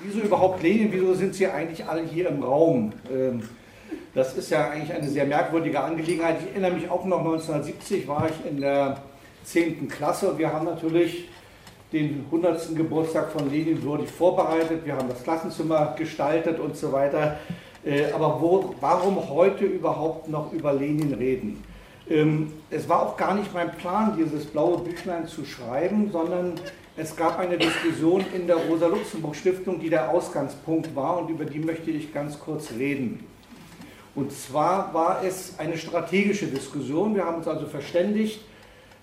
Wieso überhaupt Lenin? Wieso sind Sie eigentlich alle hier im Raum? Ähm, das ist ja eigentlich eine sehr merkwürdige Angelegenheit. Ich erinnere mich auch noch 1970 war ich in der 10. Klasse wir haben natürlich den 100. Geburtstag von Lenin würdig vorbereitet. Wir haben das Klassenzimmer gestaltet und so weiter. Äh, aber wo, warum heute überhaupt noch über Lenin reden? Ähm, es war auch gar nicht mein Plan, dieses blaue Büchlein zu schreiben, sondern es gab eine Diskussion in der Rosa-Luxemburg-Stiftung, die der Ausgangspunkt war und über die möchte ich ganz kurz reden. Und zwar war es eine strategische Diskussion. Wir haben uns also verständigt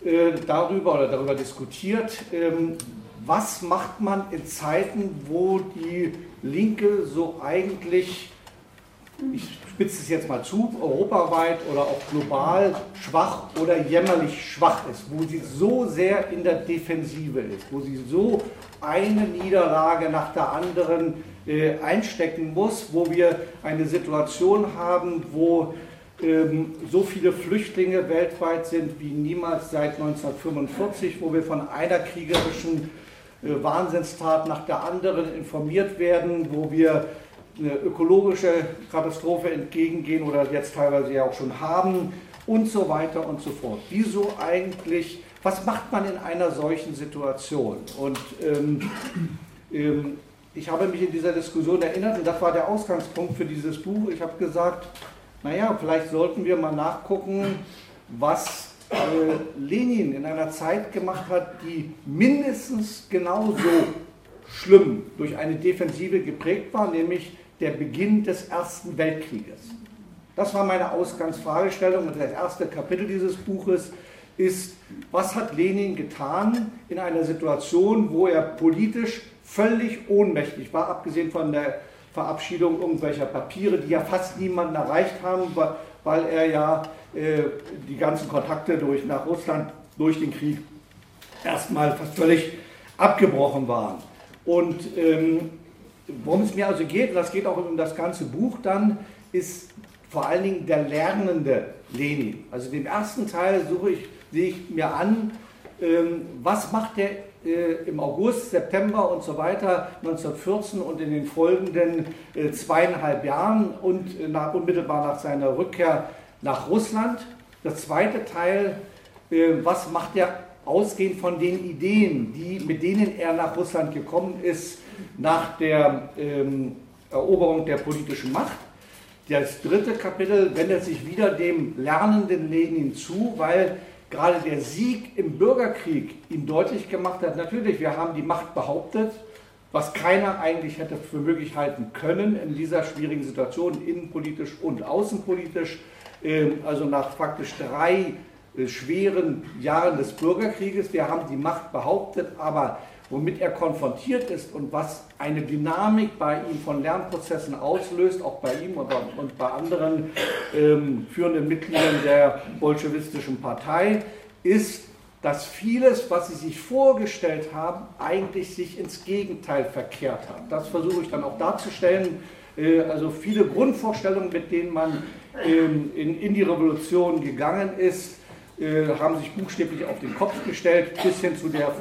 äh, darüber oder darüber diskutiert, ähm, was macht man in Zeiten, wo die Linke so eigentlich ich spitze es jetzt mal zu, europaweit oder auch global schwach oder jämmerlich schwach ist, wo sie so sehr in der Defensive ist, wo sie so eine Niederlage nach der anderen äh, einstecken muss, wo wir eine Situation haben, wo ähm, so viele Flüchtlinge weltweit sind wie niemals seit 1945, wo wir von einer kriegerischen äh, Wahnsinnstat nach der anderen informiert werden, wo wir eine ökologische Katastrophe entgegengehen oder jetzt teilweise ja auch schon haben und so weiter und so fort. Wieso eigentlich, was macht man in einer solchen Situation? Und ähm, ähm, ich habe mich in dieser Diskussion erinnert und das war der Ausgangspunkt für dieses Buch. Ich habe gesagt, naja, vielleicht sollten wir mal nachgucken, was äh, Lenin in einer Zeit gemacht hat, die mindestens genauso schlimm durch eine Defensive geprägt war, nämlich der Beginn des Ersten Weltkrieges. Das war meine Ausgangsfragestellung und das erste Kapitel dieses Buches ist, was hat Lenin getan in einer Situation, wo er politisch völlig ohnmächtig war, abgesehen von der Verabschiedung irgendwelcher Papiere, die ja fast niemanden erreicht haben, weil er ja äh, die ganzen Kontakte durch, nach Russland durch den Krieg erstmal fast völlig abgebrochen waren. Und ähm, Worum es mir also geht, das geht auch um das ganze Buch dann, ist vor allen Dingen der lernende Lenin. Also dem ersten Teil suche ich, sehe ich mir an, ähm, was macht der äh, im August, September und so weiter 1914 und in den folgenden äh, zweieinhalb Jahren und äh, nach, unmittelbar nach seiner Rückkehr nach Russland. Das zweite Teil, was macht er ausgehend von den Ideen, die, mit denen er nach Russland gekommen ist, nach der ähm, Eroberung der politischen Macht. Das dritte Kapitel wendet sich wieder dem lernenden Lenin zu, weil gerade der Sieg im Bürgerkrieg ihm deutlich gemacht hat, natürlich, wir haben die Macht behauptet, was keiner eigentlich hätte für möglich halten können in dieser schwierigen Situation, innenpolitisch und außenpolitisch. Ähm, also nach faktisch drei schweren Jahren des Bürgerkrieges. Wir haben die Macht behauptet, aber womit er konfrontiert ist und was eine Dynamik bei ihm von Lernprozessen auslöst, auch bei ihm und bei anderen ähm, führenden Mitgliedern der bolschewistischen Partei, ist, dass vieles, was sie sich vorgestellt haben, eigentlich sich ins Gegenteil verkehrt hat. Das versuche ich dann auch darzustellen. Äh, also viele Grundvorstellungen, mit denen man ähm, in, die Revolution gegangen ist, äh, haben sich buchstäblich auf den Kopf gestellt, bis hin zu der,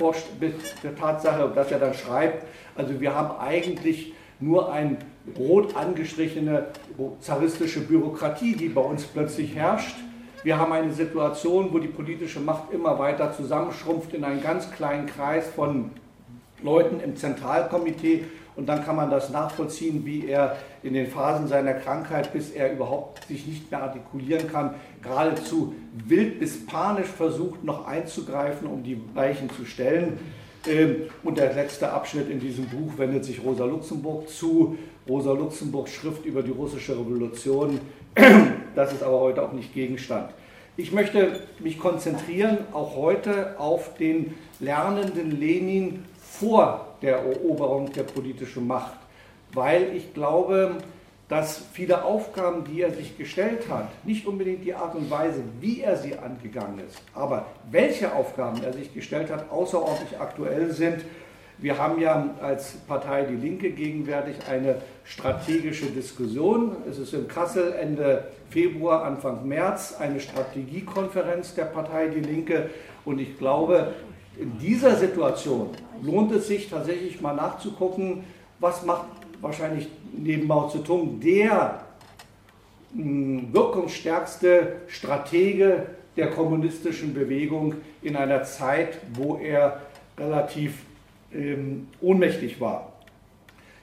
der Tatsache, dass er dann schreibt, also wir haben eigentlich nur eine rot angestrichene zaristische Bürokratie, die bei uns plötzlich herrscht. Wir haben eine Situation, wo die politische Macht immer weiter zusammenschrumpft in einen ganz kleinen Kreis von Leuten im Zentralkomitee und dann kann man das nachvollziehen, wie er in den Phasen seiner Krankheit, bis er überhaupt sich nicht mehr artikulieren kann, geradezu wild bis panisch versucht, noch einzugreifen, um die Weichen zu stellen. Ähm, und der letzte Abschnitt in diesem Buch wendet sich Rosa Luxemburg zu. Rosa Luxemburgs Schrift über die russische Revolution. Das ist aber heute auch nicht Gegenstand. Ich möchte mich konzentrieren, auch heute, auf den lernenden Lenin vor der Eroberung der politischen Macht, weil ich glaube, dass viele Aufgaben, die er sich gestellt hat, nicht unbedingt die Art und Weise, wie er sie angegangen ist, aber welche Aufgaben er sich gestellt hat, außerordentlich aktuell sind. Wir haben ja als Partei Die Linke gegenwärtig eine strategische Diskussion. Es ist in Kassel Ende Februar, Anfang März eine Strategiekonferenz der Partei Die Linke. Und ich glaube, in dieser Situation lohnt es sich tatsächlich mal nachzugucken, was macht wahrscheinlich neben Mao Zedong der hm, wirkungsstärkste Stratege der kommunistischen Bewegung in einer Zeit, wo er relativ ähm, ohnmächtig war.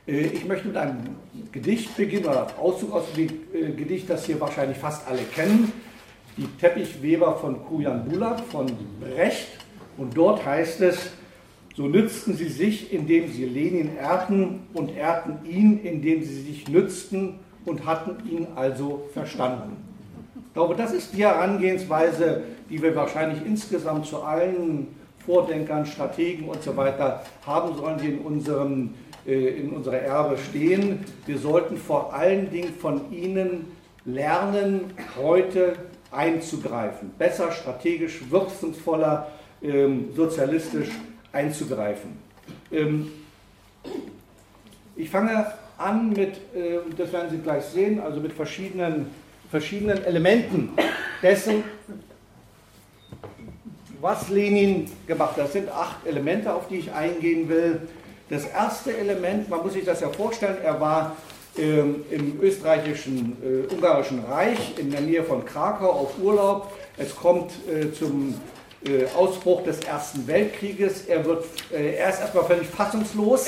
Äh, ich möchte mit einem Gedicht beginnen, oder Auszug aus dem äh, Gedicht, das hier wahrscheinlich fast alle kennen. Die Teppichweber von Kujan Bulat von Brecht. Und dort heißt es, so nützten sie sich, indem sie Lenin ehrten und ehrten ihn, indem sie sich nützten und hatten ihn also verstanden. Ich glaube, das ist die Herangehensweise, die wir wahrscheinlich insgesamt zu allen Vordenkern, Strategen und so weiter haben sollen, die in unserem äh, in unserer Erbe stehen. Wir sollten vor allen Dingen von ihnen lernen, heute einzugreifen, besser, strategisch, wirkungsvoller, ähm, sozialistisch einzugreifen. Ähm, ich fange an mit, äh, das werden Sie gleich sehen, also mit verschiedenen, verschiedenen Elementen dessen, was Lenin gemacht hat. Das sind acht Elemente, auf die ich eingehen will. Das erste Element, man muss sich das ja vorstellen, er war ähm, im österreichischen, äh, ungarischen Reich in der Nähe von Krakau auf Urlaub. Es kommt äh, zum Ausbruch des Ersten Weltkrieges. Er, wird, äh, er ist erstmal völlig fassungslos,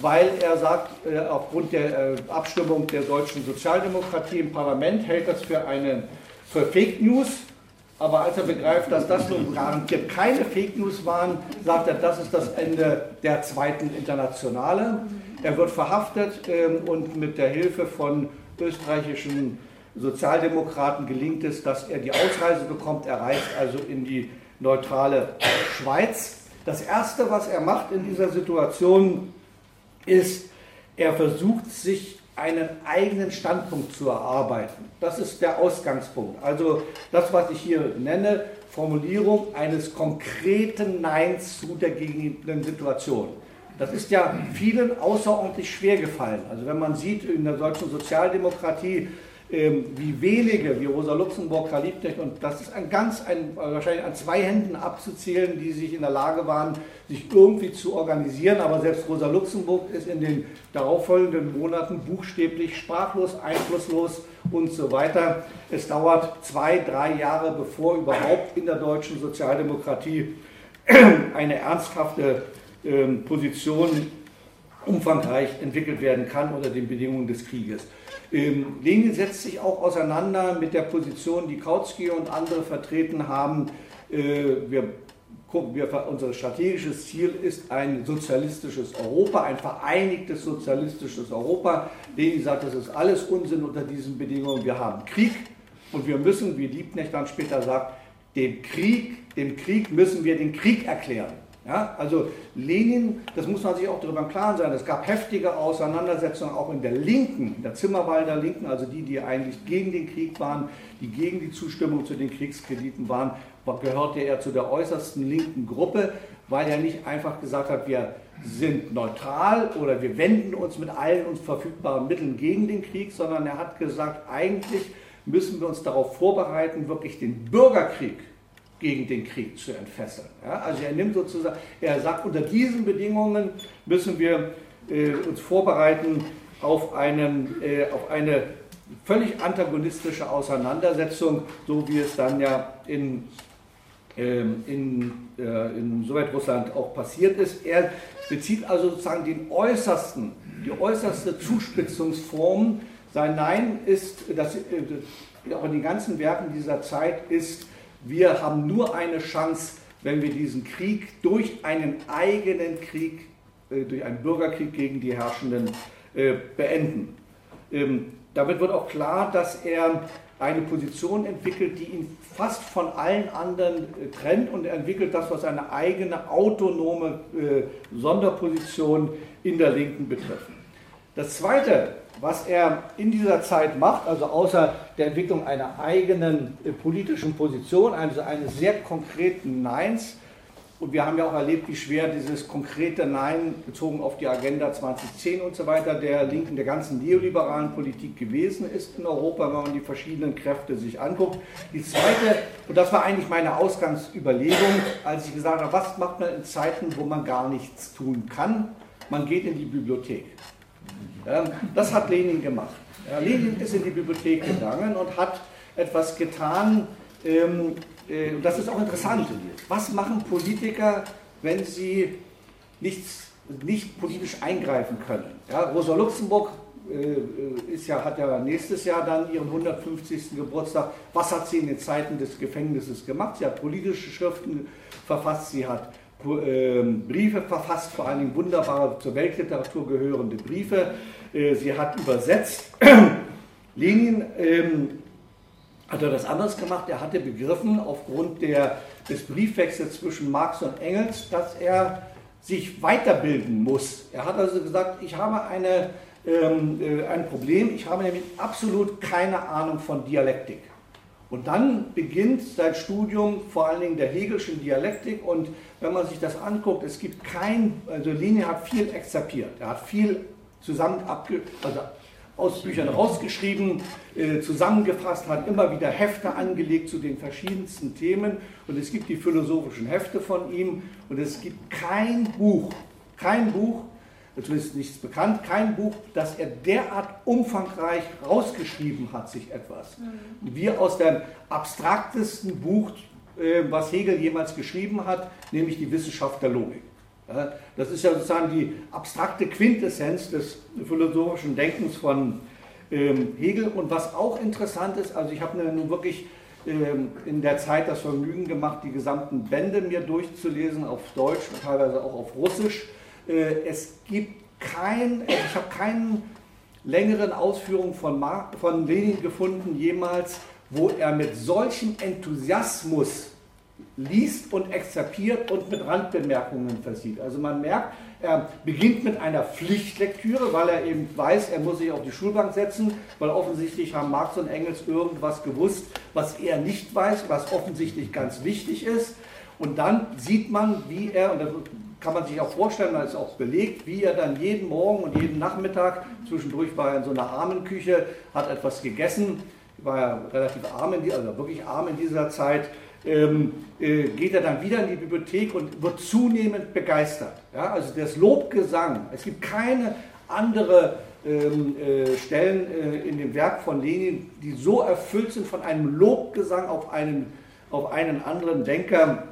weil er sagt, äh, aufgrund der äh, Abstimmung der deutschen Sozialdemokratie im Parlament hält das für eine für Fake News aber als er begreift, dass das nun garantiert keine Fake News waren, sagt er, das ist das Ende der zweiten Internationale. Er wird verhaftet ähm, und mit der Hilfe von österreichischen Sozialdemokraten gelingt es, dass er die Ausreise bekommt. Er reist also in die neutrale Schweiz. Das Erste, was er macht in dieser Situation, ist, er versucht sich einen eigenen Standpunkt zu erarbeiten. Das ist der Ausgangspunkt. Also das, was ich hier nenne, Formulierung eines konkreten Neins zu der gegenüberliegenden Situation. Das ist ja vielen außerordentlich schwer gefallen. Also wenn man sieht in der deutschen Sozialdemokratie, ähm, wie wenige, wie Rosa Luxemburg, Karl Liebknecht, und das ist ein ganz, ein, wahrscheinlich an zwei Händen abzuzählen, die sich in der Lage waren, sich irgendwie zu organisieren. Aber selbst Rosa Luxemburg ist in den darauffolgenden Monaten buchstäblich sprachlos, einflusslos und so weiter. Es dauert zwei, drei Jahre, bevor überhaupt in der deutschen Sozialdemokratie eine ernsthafte ähm, Position umfangreich entwickelt werden kann unter den Bedingungen des Krieges. Ähm, Lenin setzt sich auch auseinander mit der Position, die Kautsky und andere vertreten haben. Äh, wir wir, unser strategisches Ziel ist ein sozialistisches Europa, ein vereinigtes sozialistisches Europa. Lenin sagt, das ist alles Unsinn unter diesen Bedingungen. Wir haben Krieg und wir müssen, wie Liebknecht dann später sagt, dem Krieg, dem Krieg müssen wir den Krieg erklären. Ja, also Lenin, das muss man sich auch darüber im Klaren sein, es gab heftige Auseinandersetzungen auch in der Linken, in der Zimmerwalder Linken, also die, die eigentlich gegen den Krieg waren, die gegen die Zustimmung zu den Kriegskrediten waren, gehörte er zu der äußersten linken Gruppe, weil er nicht einfach gesagt hat, wir sind neutral oder wir wenden uns mit allen uns verfügbaren Mitteln gegen den Krieg, sondern er hat gesagt, eigentlich müssen wir uns darauf vorbereiten, wirklich den Bürgerkrieg gegen den Krieg zu entfesseln. Ja, also er nimmt sozusagen, er sagt, unter diesen Bedingungen müssen wir äh, uns vorbereiten auf, einen, äh, auf eine völlig antagonistische Auseinandersetzung, so wie es dann ja in, ähm, in, äh, in Sowjetrussland auch passiert ist. Er bezieht also sozusagen den äußersten, die äußerste Zuspitzungsform. Sein Nein ist, das, äh, auch in den ganzen Werken dieser Zeit ist, wir haben nur eine Chance, wenn wir diesen Krieg durch einen eigenen Krieg, äh, durch einen Bürgerkrieg gegen die Herrschenden äh, beenden. Ähm, damit wird auch klar, dass er eine Position entwickelt, die ihn fast von allen anderen äh, trennt und entwickelt das, was eine eigene autonome Sonderposition in der Linken betrifft. Das Zweite, was er in dieser Zeit macht, also außer der Entwicklung einer eigenen äh, politischen Position, also eines sehr konkreten Neins, und wir haben ja auch erlebt, wie schwer dieses konkrete Nein bezogen auf die Agenda 2010 und so weiter der linken, der ganzen neoliberalen Politik gewesen ist in Europa, wenn man die verschiedenen Kräfte sich anguckt. Die zweite, und das war eigentlich meine Ausgangsüberlegung, als ich gesagt habe, was macht man in Zeiten, wo man gar nichts tun kann? Man geht in die Bibliothek. Das hat Lenin gemacht. Lenin ist in die Bibliothek gegangen und hat etwas getan, ähm, äh, das ist auch interessant. Was machen Politiker, wenn sie nichts, nicht politisch eingreifen können? Rosa Luxemburg äh, ist ja, hat ja nächstes Jahr dann ihren 150. Geburtstag. Was hat sie in den Zeiten des Gefängnisses gemacht? Sie hat politische Schriften verfasst, sie hat Briefe verfasst, vor Dingen wunderbare zur Weltliteratur gehörende Briefe. Äh, sie hat übersetzt. Lenin ähm, hat er das anders gemacht. Er hatte begriffen, aufgrund der, des Briefwechsels zwischen Marx und Engels, dass er sich weiterbilden muss. Er hat also gesagt, ich habe eine, ähm, äh, ein Problem, ich habe nämlich absolut keine Ahnung von Dialektik. Und dann beginnt sein Studium vor allen Dingen der Hegelschen Dialektik. Und wenn man sich das anguckt, es gibt kein, also Lenin hat viel exerpiert, er hat viel zusammen abge, also aus Büchern rausgeschrieben, äh, zusammengefasst, hat immer wieder Hefte angelegt zu den verschiedensten Themen. Und es gibt die philosophischen Hefte von ihm. Und es gibt kein Buch, kein Buch, zumindest nichts bekannt, kein Buch, das er derart umfangreich rausgeschrieben hat, sich etwas. Mhm. Wie aus dem abstraktesten Buch, äh, was Hegel jemals geschrieben hat, nämlich die Wissenschaft der Logik. Das ist ja sozusagen die abstrakte Quintessenz des philosophischen Denkens von ähm, Hegel. Und was auch interessant ist, also ich habe mir nun wirklich ähm, in der Zeit das Vergnügen gemacht, die gesamten Bände mir durchzulesen, auf Deutsch und teilweise auch auf Russisch. Äh, es gibt kein, also ich habe keinen längeren Ausführungen von, Mark, von Lenin gefunden jemals, wo er mit solchem Enthusiasmus liest und exerpiert und mit Randbemerkungen versieht. Also man merkt, er beginnt mit einer Pflichtlektüre, weil er eben weiß, er muss sich auf die Schulbank setzen, weil offensichtlich haben Marx und Engels irgendwas gewusst, was er nicht weiß, was offensichtlich ganz wichtig ist. Und dann sieht man, wie er, und kann man sich auch vorstellen, da ist auch belegt, wie er dann jeden Morgen und jeden Nachmittag, zwischendurch war er in so einer Armenküche, hat etwas gegessen, war ja relativ arm, in die, also wirklich arm in dieser Zeit, ähm, äh, geht er dann wieder in die Bibliothek und wird zunehmend begeistert. Ja, also das Lobgesang, es gibt keine andere ähm, äh, Stellen äh, in dem Werk von Lenin, die so erfüllt sind von einem Lobgesang auf einen, auf einen anderen Denker.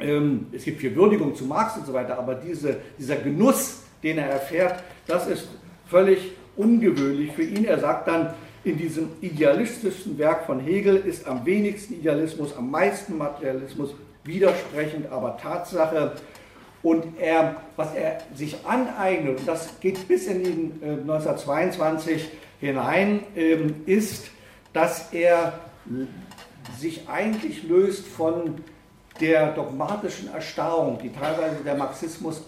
Ähm, es gibt viel Würdigung zu Marx und so weiter, aber diese, dieser Genuss, den er erfährt, das ist völlig ungewöhnlich für ihn. Er sagt dann, in diesem idealistischen Werk von Hegel ist am wenigsten Idealismus, am meisten Materialismus, widersprechend, aber Tatsache. Und er, was er sich aneignet, und das geht bis in den, äh, 1922 hinein, ähm, ist, dass er sich eigentlich löst von der dogmatischen Erstarrung, die teilweise der Marxismus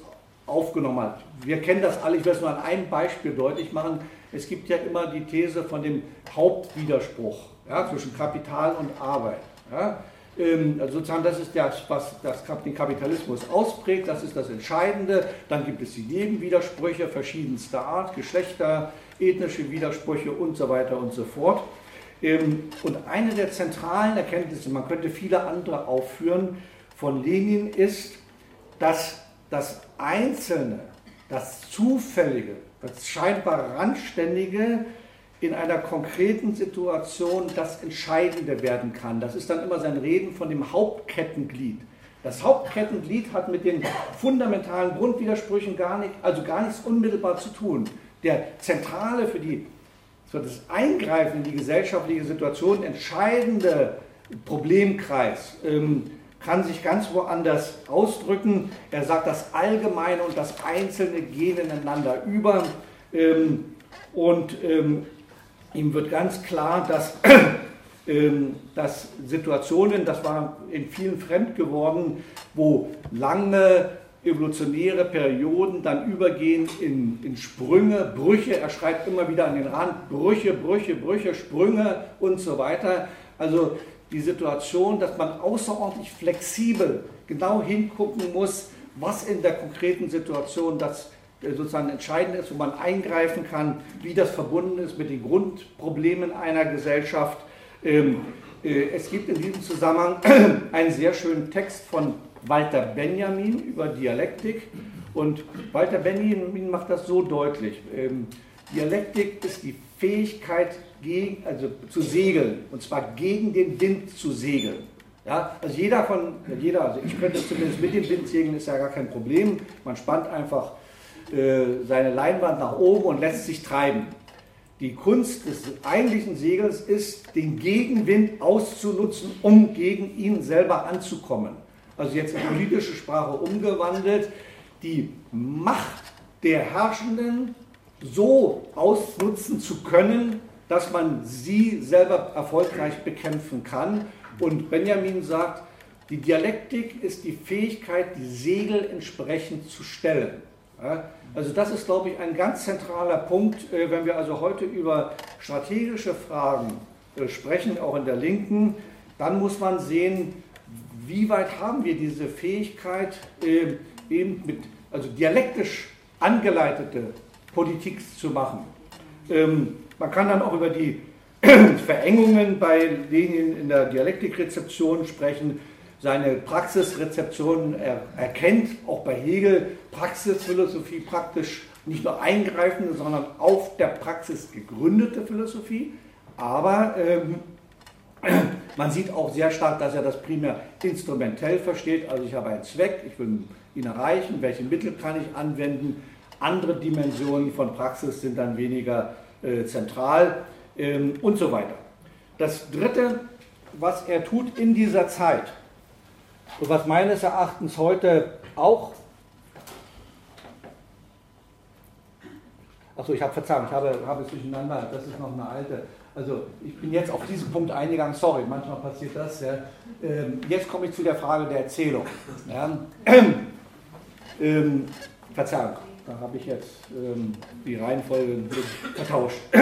aufgenommen hat. Wir kennen das alle, ich will es nur an einem Beispiel deutlich machen. Es gibt ja immer die These von dem Hauptwiderspruch ja, zwischen Kapital und Arbeit. Ja. Ähm, also sozusagen, das ist das, was das, den Kapitalismus ausprägt, das ist das Entscheidende. Dann gibt es die Nebenwidersprüche verschiedenster Art, Geschlechter, ethnische Widersprüche und so weiter und so fort. Ähm, und eine der zentralen Erkenntnisse, man könnte viele andere aufführen, von Lenin ist, dass das Einzelne, das Zufällige, das scheinbar Randständige in einer konkreten Situation das Entscheidende werden kann. Das ist dann immer sein Reden von dem Hauptkettenglied. Das Hauptkettenglied hat mit den fundamentalen Grundwidersprüchen gar nicht, also gar nichts unmittelbar zu tun. Der zentrale für, die, für das Eingreifen in die gesellschaftliche Situation entscheidende Problemkreis ähm, kann sich ganz woanders ausdrücken. Er sagt, das Allgemeine und das Einzelne gehen ineinander über. Ähm, und ähm, ihm wird ganz klar, dass, ähm, dass Situationen, das war in vielen fremd geworden, wo lange evolutionäre Perioden dann übergehen in, in Sprünge, Brüche, er schreibt immer wieder an den Rand, Brüche, Brüche, Brüche, Sprünge und so weiter. Also die Situation, dass man außerordentlich flexibel genau hingucken muss, was in der konkreten Situation das äh, sozusagen entscheidend ist, wo man eingreifen kann, wie das verbunden ist mit den Grundproblemen einer Gesellschaft. Ähm, äh, es gibt in diesem Zusammenhang einen sehr schönen Text von Walter Benjamin über Dialektik. Und Walter Benjamin macht das so deutlich. Ähm, Dialektik ist die Fähigkeit, gegen, also zu segeln, und zwar gegen den Wind zu segeln. Ja, also jeder von, jeder, also ich könnte zumindest mit dem Wind segeln, ist ja gar kein Problem. Man spannt einfach äh, seine Leinwand nach oben und lässt sich treiben. Die Kunst des eigentlichen Segels ist, den Gegenwind auszunutzen, um gegen ihn selber anzukommen. Also jetzt in politische Sprache umgewandelt, die Macht der Herrschenden so ausnutzen zu können, dass man sie selber erfolgreich bekämpfen kann. Und Benjamin sagt, die Dialektik ist die Fähigkeit, die Segel entsprechend zu stellen. Also das ist, glaube ich, ein ganz zentraler Punkt, äh, wenn wir also heute über strategische Fragen äh, sprechen, auch in der Linken, dann muss man sehen, wie weit haben wir diese Fähigkeit, äh, eben mit, also dialektisch angeleitete Politik zu machen. Ähm, man kann dann auch über die Verengungen bei Linien in der Dialektikrezeption sprechen, seine Praxisrezeption er, erkennt, auch bei Hegel Praxisphilosophie praktisch nicht nur eingreifende, sondern auf der Praxis gegründete Philosophie. Aber ähm, man sieht auch sehr stark, dass er das primär instrumentell versteht. Also ich habe einen Zweck, ich will ihn erreichen, welche Mittel kann ich anwenden. Andere Dimensionen von Praxis sind dann weniger äh, zentral ähm, und so weiter. Das Dritte, was er tut in dieser Zeit und was meines Erachtens heute auch Achso, ich habe Verzeihung, ich habe, habe es durcheinander, das ist noch eine alte. Also ich bin jetzt auf diesen Punkt eingegangen, sorry, manchmal passiert das. Ja. Ähm, jetzt komme ich zu der Frage der Erzählung. Ja. Ähm, Verzeihung, da habe ich jetzt ähm, die Reihenfolge vertauscht.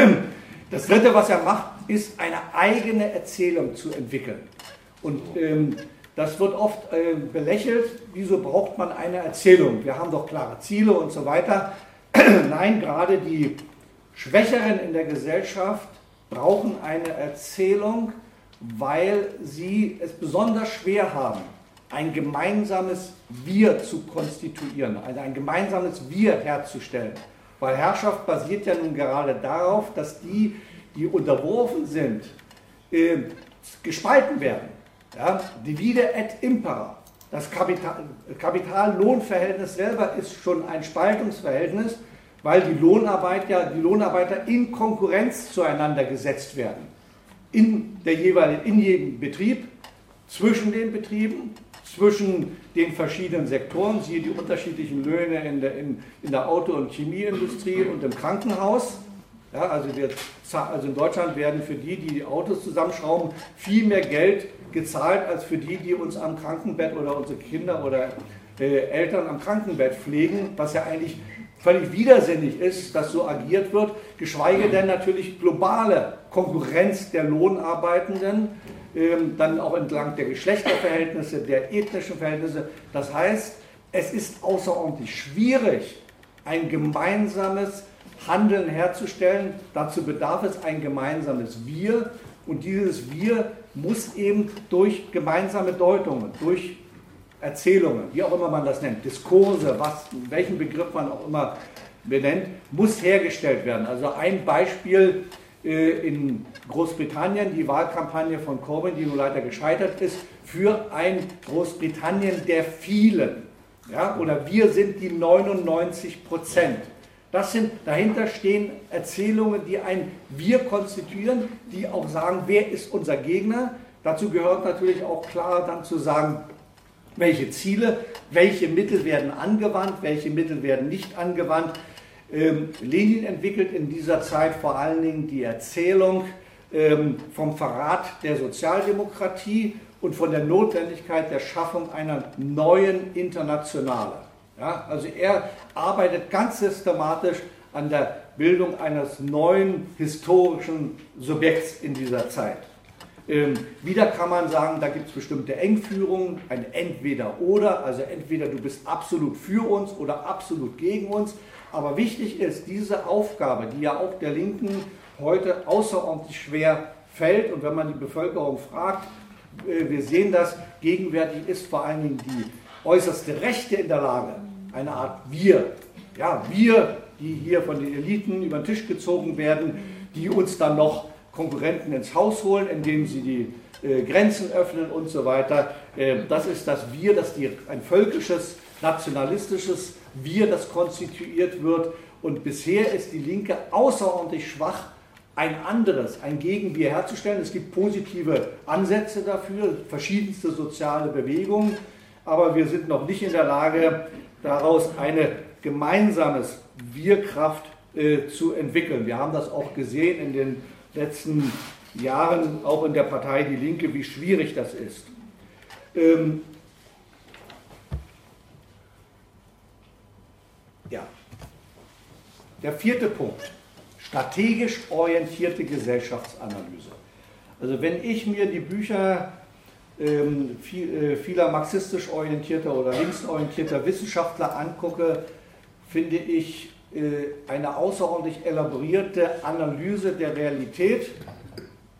Das dritte, was er macht, ist eine eigene Erzählung zu entwickeln. Und ähm, das wird oft äh, belächelt. Wieso braucht man eine Erzählung? Wir haben doch klare Ziele und so weiter. Nein, gerade die Schwächeren in der Gesellschaft brauchen eine Erzählung, weil sie es besonders schwer haben, ein gemeinsames Wir zu konstituieren, also ein gemeinsames Wir herzustellen. Weil Herrschaft basiert ja nun gerade darauf, dass die, die unterworfen sind, äh, gespalten werden. Ja? Divide et impera. Das Kapital-Lohn-Verhältnis selber ist schon ein Spaltungsverhältnis, weil die, Lohnarbeit ja, die Lohnarbeiter in Konkurrenz zueinander gesetzt werden. In, der jeweiligen, in jedem Betrieb, zwischen den Betrieben, zwischen den verschiedenen Sektoren, siehe die unterschiedlichen Löhne in der, in, in der Auto- und Chemieindustrie und im Krankenhaus. Ja, also, wir, also in Deutschland werden für die, die die Autos zusammenschrauben, viel mehr Geld gezahlt als für die, die uns am Krankenbett oder unsere Kinder oder äh, Eltern am Krankenbett pflegen, was ja eigentlich völlig widersinnig ist, dass so agiert wird, geschweige denn natürlich globale Konkurrenz der Lohnarbeitenden, ähm, dann auch entlang der Geschlechterverhältnisse, der ethnischen Verhältnisse. Das heißt, es ist außerordentlich schwierig, ein gemeinsames Handeln herzustellen. Dazu bedarf es ein gemeinsames Wir und dieses Wir muss eben durch gemeinsame Deutungen, durch Erzählungen, wie auch immer man das nennt, Diskurse, was, welchen Begriff man auch immer benennt, muss hergestellt werden. Also ein Beispiel äh, in Großbritannien, die Wahlkampagne von Corbyn, die nun leider gescheitert ist, für ein Großbritannien der vielen. Ja, oder wir sind die 99 Prozent. Das sind, dahinter stehen Erzählungen, die ein Wir konstituieren, die auch sagen, wer ist unser Gegner. Dazu gehört natürlich auch klar dann zu sagen, welche Ziele, welche Mittel werden angewandt, welche Mittel werden nicht angewandt. Ähm, Lenin entwickelt in dieser Zeit vor allen Dingen die Erzählung ähm, vom Verrat der Sozialdemokratie und von der Notwendigkeit der Schaffung einer neuen Internationale. Ja, also er arbeitet ganz systematisch an der Bildung eines neuen historischen Subjekts in dieser Zeit. Ähm, wieder kann man sagen, da gibt es bestimmte Engführungen, ein Entweder-Oder, also entweder du bist absolut für uns oder absolut gegen uns. Aber wichtig ist, diese Aufgabe, die ja auch der Linken heute außerordentlich schwer fällt, und wenn man die Bevölkerung fragt, äh, wir sehen das, gegenwärtig ist vor allen Dingen die äußerste Rechte in der Lage, eine Art Wir, ja, wir, die hier von den Eliten über den Tisch gezogen werden, die uns dann noch Konkurrenten ins Haus holen, indem sie die äh, Grenzen öffnen und so weiter. Äh, das ist das Wir, das die, ein völkisches, nationalistisches Wir, das konstituiert wird. Und bisher ist die Linke außerordentlich schwach, ein anderes, ein Gegenbier herzustellen. Es gibt positive Ansätze dafür, verschiedenste soziale Bewegungen, aber wir sind noch nicht in der Lage, daraus eine gemeinsames Wirkraft äh, zu entwickeln. Wir haben das auch gesehen in den letzten Jahren, auch in der Partei Die Linke, wie schwierig das ist. Ähm, ja. Der vierte Punkt strategisch orientierte Gesellschaftsanalyse. Also wenn ich mir die Bücher ähm, viel, äh, vieler marxistisch orientierter oder linksorientierter Wissenschaftler angucke, finde ich eine außerordentlich elaborierte Analyse der Realität.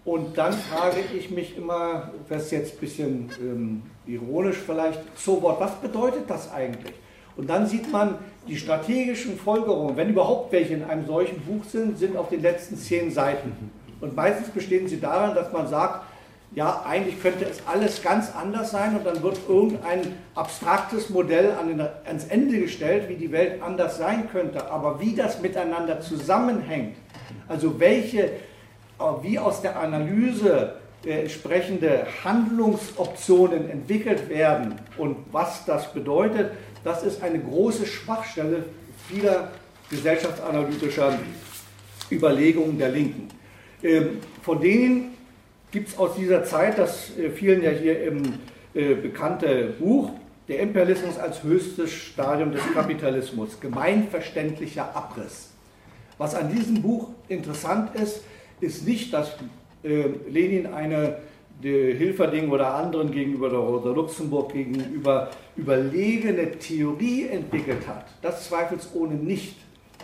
Und dann frage ich mich immer, das ist jetzt ein bisschen ähm, ironisch vielleicht, so what, was bedeutet das eigentlich? Und dann sieht man, die strategischen Folgerungen, wenn überhaupt welche in einem solchen Buch sind, sind auf den letzten zehn Seiten. Und meistens bestehen sie darin, dass man sagt, ja, eigentlich könnte es alles ganz anders sein und dann wird irgendein abstraktes Modell an den, ans Ende gestellt, wie die Welt anders sein könnte. Aber wie das miteinander zusammenhängt, also welche, äh, wie aus der Analyse äh, entsprechende Handlungsoptionen entwickelt werden und was das bedeutet, das ist eine große Schwachstelle vieler gesellschaftsanalytischer Überlegungen der Linken. Ähm, von denen gibt es aus dieser Zeit, das äh, vielen ja hier im äh, bekannte Buch, der Imperialismus als höchstes Stadium des Kapitalismus, gemeinverständlicher Abriss. Was an diesem Buch interessant ist, ist nicht, dass äh, Lenin eine Hilferding oder anderen gegenüber der Rosa Luxemburg gegenüber überlegene Theorie entwickelt hat. Das zweifelsohne nicht.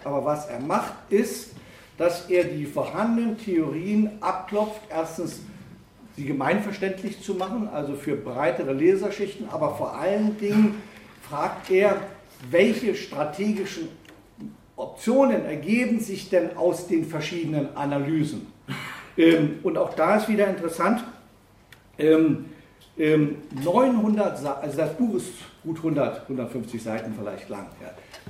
Aber was er macht, ist, dass er die vorhandenen Theorien abklopft, erstens sie gemeinverständlich zu machen, also für breitere Leserschichten, aber vor allen Dingen fragt er, welche strategischen Optionen ergeben sich denn aus den verschiedenen Analysen. Ähm, und auch da ist wieder interessant, 900, ähm, also das Buch ist gut 100, 150 Seiten vielleicht lang.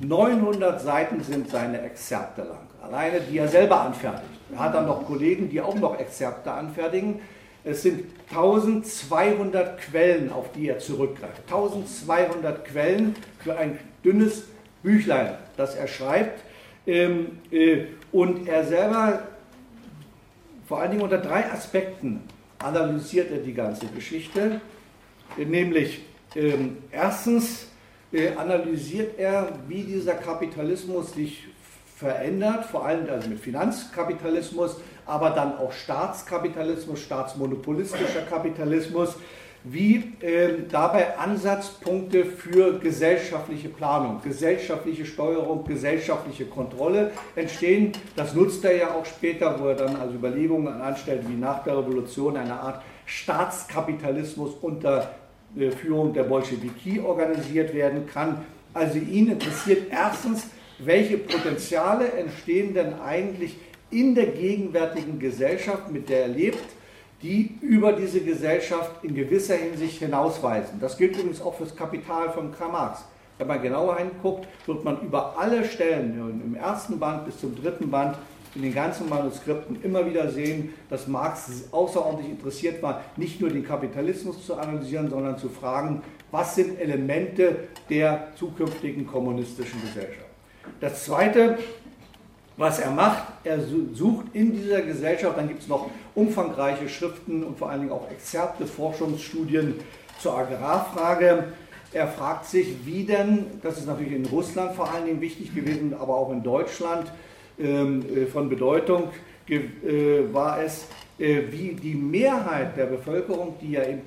900 Seiten sind seine Exzerpte lang, alleine die er selber anfertigt. Er hat dann noch Kollegen, die auch noch Exzerpte anfertigen. Es sind 1200 Quellen, auf die er zurückgreift. 1200 Quellen für ein dünnes Büchlein, das er schreibt. Ähm, äh, und er selber vor allen Dingen unter drei Aspekten analysiert er die ganze Geschichte. Nämlich ähm, erstens äh, analysiert er, wie dieser Kapitalismus sich verändert, vor allem also mit Finanzkapitalismus, aber dann auch Staatskapitalismus, staatsmonopolistischer Kapitalismus, wie äh, dabei Ansatzpunkte für gesellschaftliche Planung, gesellschaftliche Steuerung, gesellschaftliche Kontrolle entstehen. Das nutzt er ja auch später, wo er dann also Überlegungen anstellt, wie nach der Revolution eine Art Staatskapitalismus unter äh, Führung der Bolschewiki organisiert werden kann. Also ihn interessiert erstens, welche Potenziale entstehen denn eigentlich in der gegenwärtigen Gesellschaft, mit der er lebt, die über diese Gesellschaft in gewisser Hinsicht hinausweisen. Das gilt übrigens auch für das Kapital von Karl Marx. Wenn man genauer hinguckt, wird man über alle Stellen, im ersten Band bis zum dritten Band, in den ganzen Manuskripten immer wieder sehen, dass Marx außerordentlich interessiert war, nicht nur den Kapitalismus zu analysieren, sondern zu fragen, was sind Elemente der zukünftigen kommunistischen Gesellschaft. Das Zweite, was er macht, er sucht in dieser Gesellschaft, dann gibt es noch umfangreiche Schriften und vor allen Dingen auch Exzerpte, Forschungsstudien zur Agrarfrage. Er fragt sich, wie denn, das ist natürlich in Russland vor allen Dingen wichtig gewesen, aber auch in Deutschland ähm, äh, von Bedeutung äh, war es, äh, wie die Mehrheit der Bevölkerung, die ja in,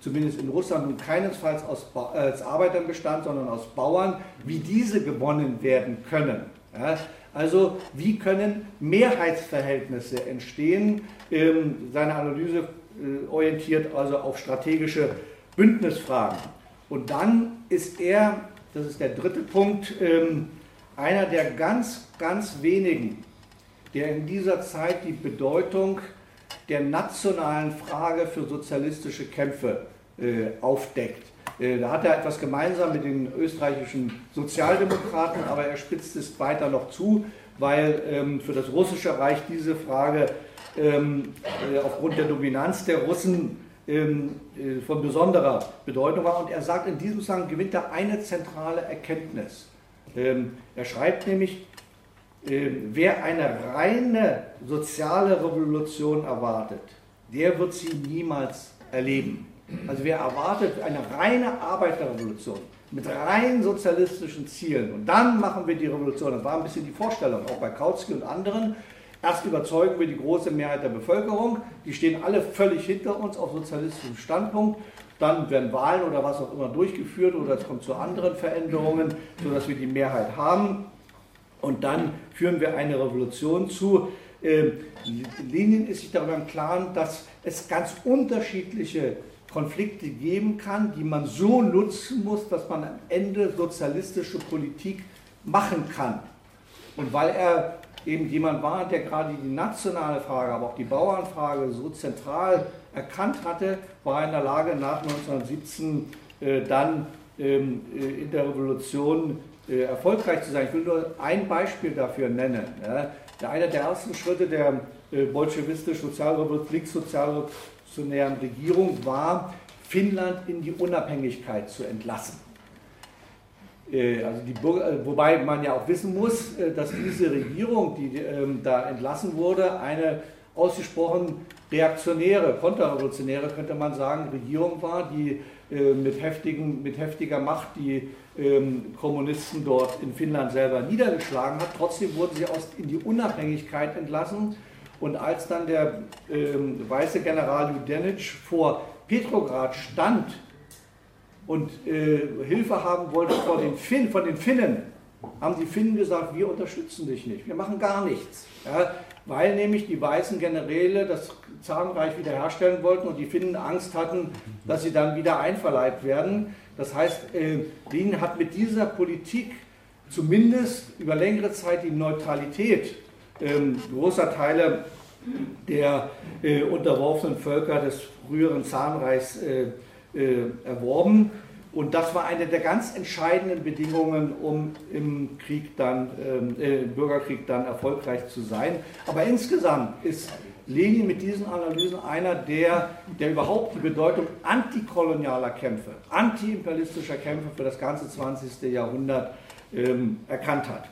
zumindest in Russland nun keinesfalls aus, als Arbeitern bestand, sondern aus Bauern, wie diese gewonnen werden können. Ja, also wie können Mehrheitsverhältnisse entstehen? Ähm, seine Analyse äh, orientiert also auf strategische Bündnisfragen. Und dann ist er, das ist der dritte Punkt, ähm, einer der ganz, ganz wenigen, der in dieser Zeit die Bedeutung der nationalen Frage für sozialistische Kämpfe äh, aufdeckt. Äh, da hat er etwas gemeinsam mit den österreichischen Sozialdemokraten, aber er spitzt es weiter noch zu, weil ähm, für das russische Reich diese Frage ähm, äh, aufgrund der Dominanz der Russen ähm, äh, von besonderer Bedeutung war. Und er sagt, in diesem Zusammenhang gewinnt er eine zentrale Erkenntnis. Er schreibt nämlich, wer eine reine soziale Revolution erwartet, der wird sie niemals erleben. Also wer erwartet eine reine Arbeiterrevolution mit rein sozialistischen Zielen? Und dann machen wir die Revolution, das war ein bisschen die Vorstellung, auch bei Kautsky und anderen, erst überzeugen wir die große Mehrheit der Bevölkerung, die stehen alle völlig hinter uns auf sozialistischem Standpunkt, dann werden Wahlen oder was auch immer durchgeführt oder es kommt zu anderen Veränderungen, sodass wir die Mehrheit haben. Und dann führen wir eine Revolution zu. Ähm, Lenin ist sich darüber im Klaren, dass es ganz unterschiedliche Konflikte geben kann, die man so nutzen muss, dass man am Ende sozialistische Politik machen kann. Und weil er eben jemand war, der gerade die nationale Frage, aber auch die Bauernfrage so zentral erkannt hatte, war er in der Lage, nach 1917 äh, dann ähm, äh, in der Revolution äh, erfolgreich zu sein. Ich will nur ein Beispiel dafür nennen. Ja. Einer der ersten Schritte der äh, bolschewistisch-sozialrevolutionären Regierung war, Finnland in die Unabhängigkeit zu entlassen. Äh, also die Bürger, wobei man ja auch wissen muss, dass diese Regierung, die ähm, da entlassen wurde, eine ausgesprochen reaktionäre, konterrevolutionäre, könnte man sagen, Regierung war, die mit, heftigen, mit heftiger Macht die ähm, Kommunisten dort in Finnland selber niedergeschlagen hat. Trotzdem wurden sie in die Unabhängigkeit entlassen. Und als dann der ähm, weiße General Judenic vor Petrograd stand und äh, Hilfe haben wollte vor den Finn, von den Finnen, haben die Finnen gesagt, wir unterstützen dich nicht, wir machen gar nichts. Ja, weil nämlich die weißen Generäle das Zarenreich wiederherstellen wollten und die Finnen Angst hatten, dass sie dann wieder einverleibt werden. Das heißt, äh, Lenin hat mit dieser Politik zumindest über längere Zeit die Neutralität ähm, großer Teile der äh, unterworfenen Völker des früheren Zahnreichs äh, erworben. Und das war eine der ganz entscheidenden Bedingungen, um im Krieg dann, ähm, äh, Bürgerkrieg dann erfolgreich zu sein. Aber insgesamt ist Lenin mit diesen Analysen einer, der, der überhaupt die Bedeutung antikolonialer Kämpfe, antiimperialistischer Kämpfe für das ganze 20. Jahrhundert ähm, erkannt hat.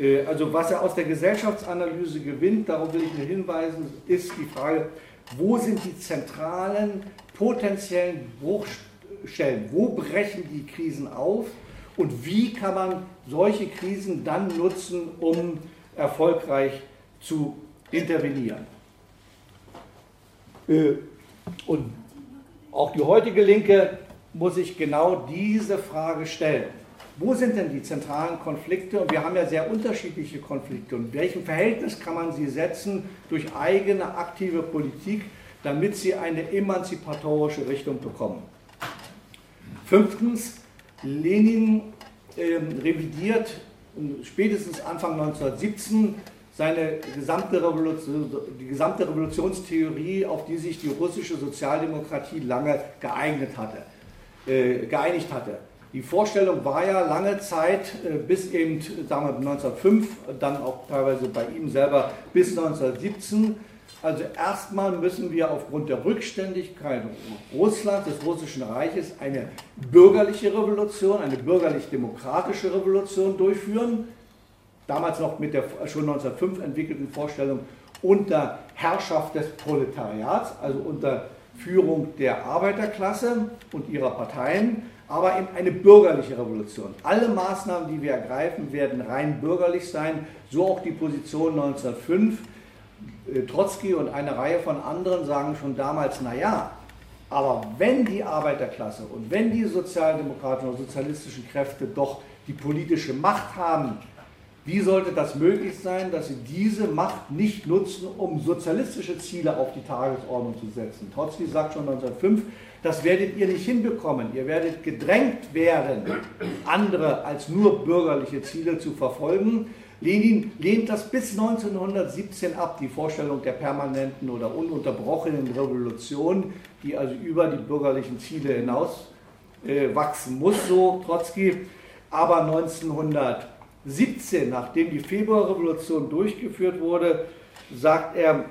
Äh, also was er aus der Gesellschaftsanalyse gewinnt, darauf will ich nur hinweisen, ist die Frage, wo sind die zentralen potenziellen Bruchstellen, wo brechen die Krisen auf und wie kann man solche Krisen dann nutzen, um erfolgreich zu intervenieren. Äh, und auch die heutige Linke muss sich genau diese Frage stellen. Wo sind denn die zentralen Konflikte? Und wir haben ja sehr unterschiedliche Konflikte. Und in welchem Verhältnis kann man sie setzen durch eigene aktive Politik, damit sie eine emanzipatorische Richtung bekommen? Fünftens, Lenin äh, revidiert spätestens Anfang 1917 seine gesamte die gesamte Revolutionstheorie, auf die sich die russische Sozialdemokratie lange geeignet hatte, äh, geeinigt hatte. Die Vorstellung war ja lange Zeit, äh, bis eben sagen wir, 1905, dann auch teilweise bei ihm selber bis 1917, also erstmal müssen wir aufgrund der Rückständigkeit Russlands, des Russischen Reiches, eine bürgerliche Revolution, eine bürgerlich-demokratische Revolution durchführen. Damals noch mit der schon 1905 entwickelten Vorstellung unter Herrschaft des Proletariats, also unter Führung der Arbeiterklasse und ihrer Parteien, aber eben eine bürgerliche Revolution. Alle Maßnahmen, die wir ergreifen, werden rein bürgerlich sein, so auch die Position 1905. Äh, Trotzki und eine Reihe von anderen sagen schon damals, naja, aber wenn die Arbeiterklasse und wenn die sozialdemokratischen oder sozialistischen Kräfte doch die politische Macht haben, Wie sollte das möglich sein, dass sie diese Macht nicht nutzen, um sozialistische Ziele auf die Tagesordnung zu setzen? Trotzki sagt schon 1905, das werdet ihr nicht hinbekommen. Ihr werdet gedrängt werden, andere als nur bürgerliche Ziele zu verfolgen. Lenin lehnt das bis 1917 ab, die Vorstellung der permanenten oder ununterbrochenen Revolution, die also über die bürgerlichen Ziele hinaus äh, wachsen muss, so Trotzki. Aber 1917, nachdem die Februarrevolution durchgeführt wurde, sagt er,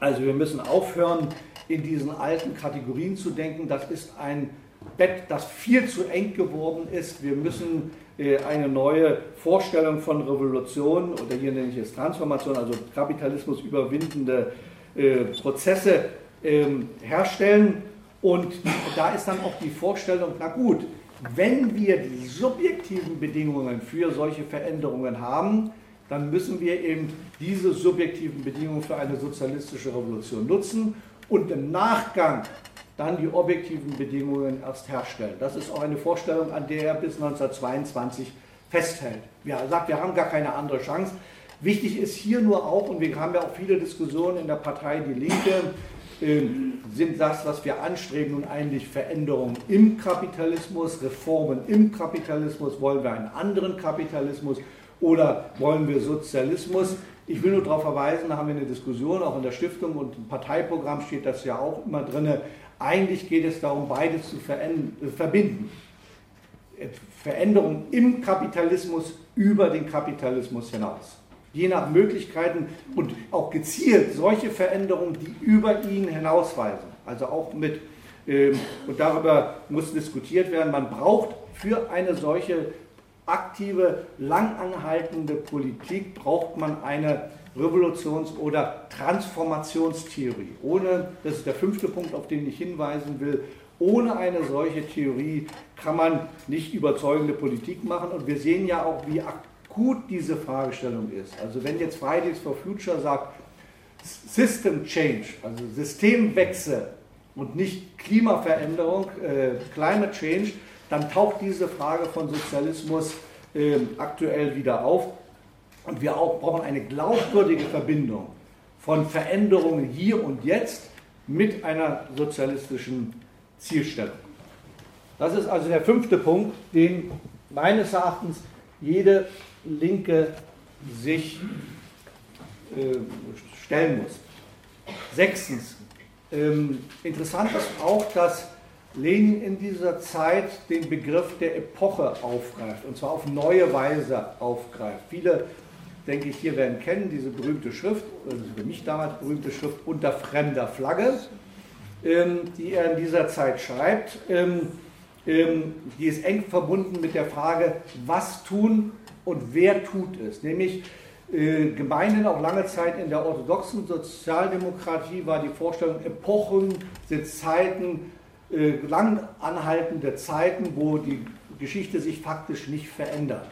also wir müssen aufhören, in diesen alten Kategorien zu denken. Das ist ein Bett, das viel zu eng geworden ist. Wir müssen äh, eine neue Vorstellung von Revolution oder hier nenne ich es Transformation, also Kapitalismus überwindende äh, Prozesse ähm, herstellen. Und da ist dann auch die Vorstellung, na gut, wenn wir die subjektiven Bedingungen für solche Veränderungen haben, dann müssen wir eben diese subjektiven Bedingungen für eine sozialistische Revolution nutzen und im Nachgang dann die objektiven Bedingungen erst herstellen. Das ist auch eine Vorstellung, an der er bis 1922 festhält. Er sagt, wir haben gar keine andere Chance. Wichtig ist hier nur auch, und wir haben ja auch viele Diskussionen in der Partei Die Linke, sind das, was wir anstreben, nun eigentlich Veränderungen im Kapitalismus, Reformen im Kapitalismus? Wollen wir einen anderen Kapitalismus oder wollen wir Sozialismus? Ich will nur darauf verweisen, da haben wir eine Diskussion, auch in der Stiftung und im Parteiprogramm steht das ja auch immer drin. Eigentlich geht es darum, beides zu äh, verbinden. Veränderung im Kapitalismus über den Kapitalismus hinaus. Je nach Möglichkeiten und auch gezielt solche Veränderungen, die über ihn hinausweisen. Also auch mit, ähm, und darüber muss diskutiert werden, man braucht für eine solche aktive, langanhaltende Politik braucht man eine Revolutions- oder Transformationstheorie. Ohne, das ist der fünfte Punkt, auf den ich hinweisen will, ohne eine solche Theorie kann man nicht überzeugende Politik machen. Und wir sehen ja auch, wie akut diese Fragestellung ist. Also wenn jetzt Fridays for Future sagt, System Change, also Systemwechsel und nicht Klimaveränderung, äh, Climate Change, dann taucht diese Frage von Sozialismus äh, aktuell wieder auf. Und wir auch brauchen eine glaubwürdige Verbindung von Veränderungen hier und jetzt mit einer sozialistischen Zielstellung. Das ist also der fünfte Punkt, den meines Erachtens jede Linke sich äh, stellen muss. Sechstens, ähm, interessant ist auch, dass Lenin in dieser Zeit den Begriff der Epoche aufgreift, und zwar auf neue Weise aufgreift. Viele, denke ich, hier werden kennen diese berühmte Schrift, also für mich damals berühmte Schrift unter fremder Flagge, ähm, die er in dieser Zeit schreibt. Ähm, ähm, die ist eng verbunden mit der Frage, was tun und wer tut es. Nämlich äh, gemeinhin auch lange Zeit in der orthodoxen Sozialdemokratie war die Vorstellung, Epochen sind Zeiten, äh, lang anhaltende Zeiten, wo die Geschichte sich faktisch nicht verändert.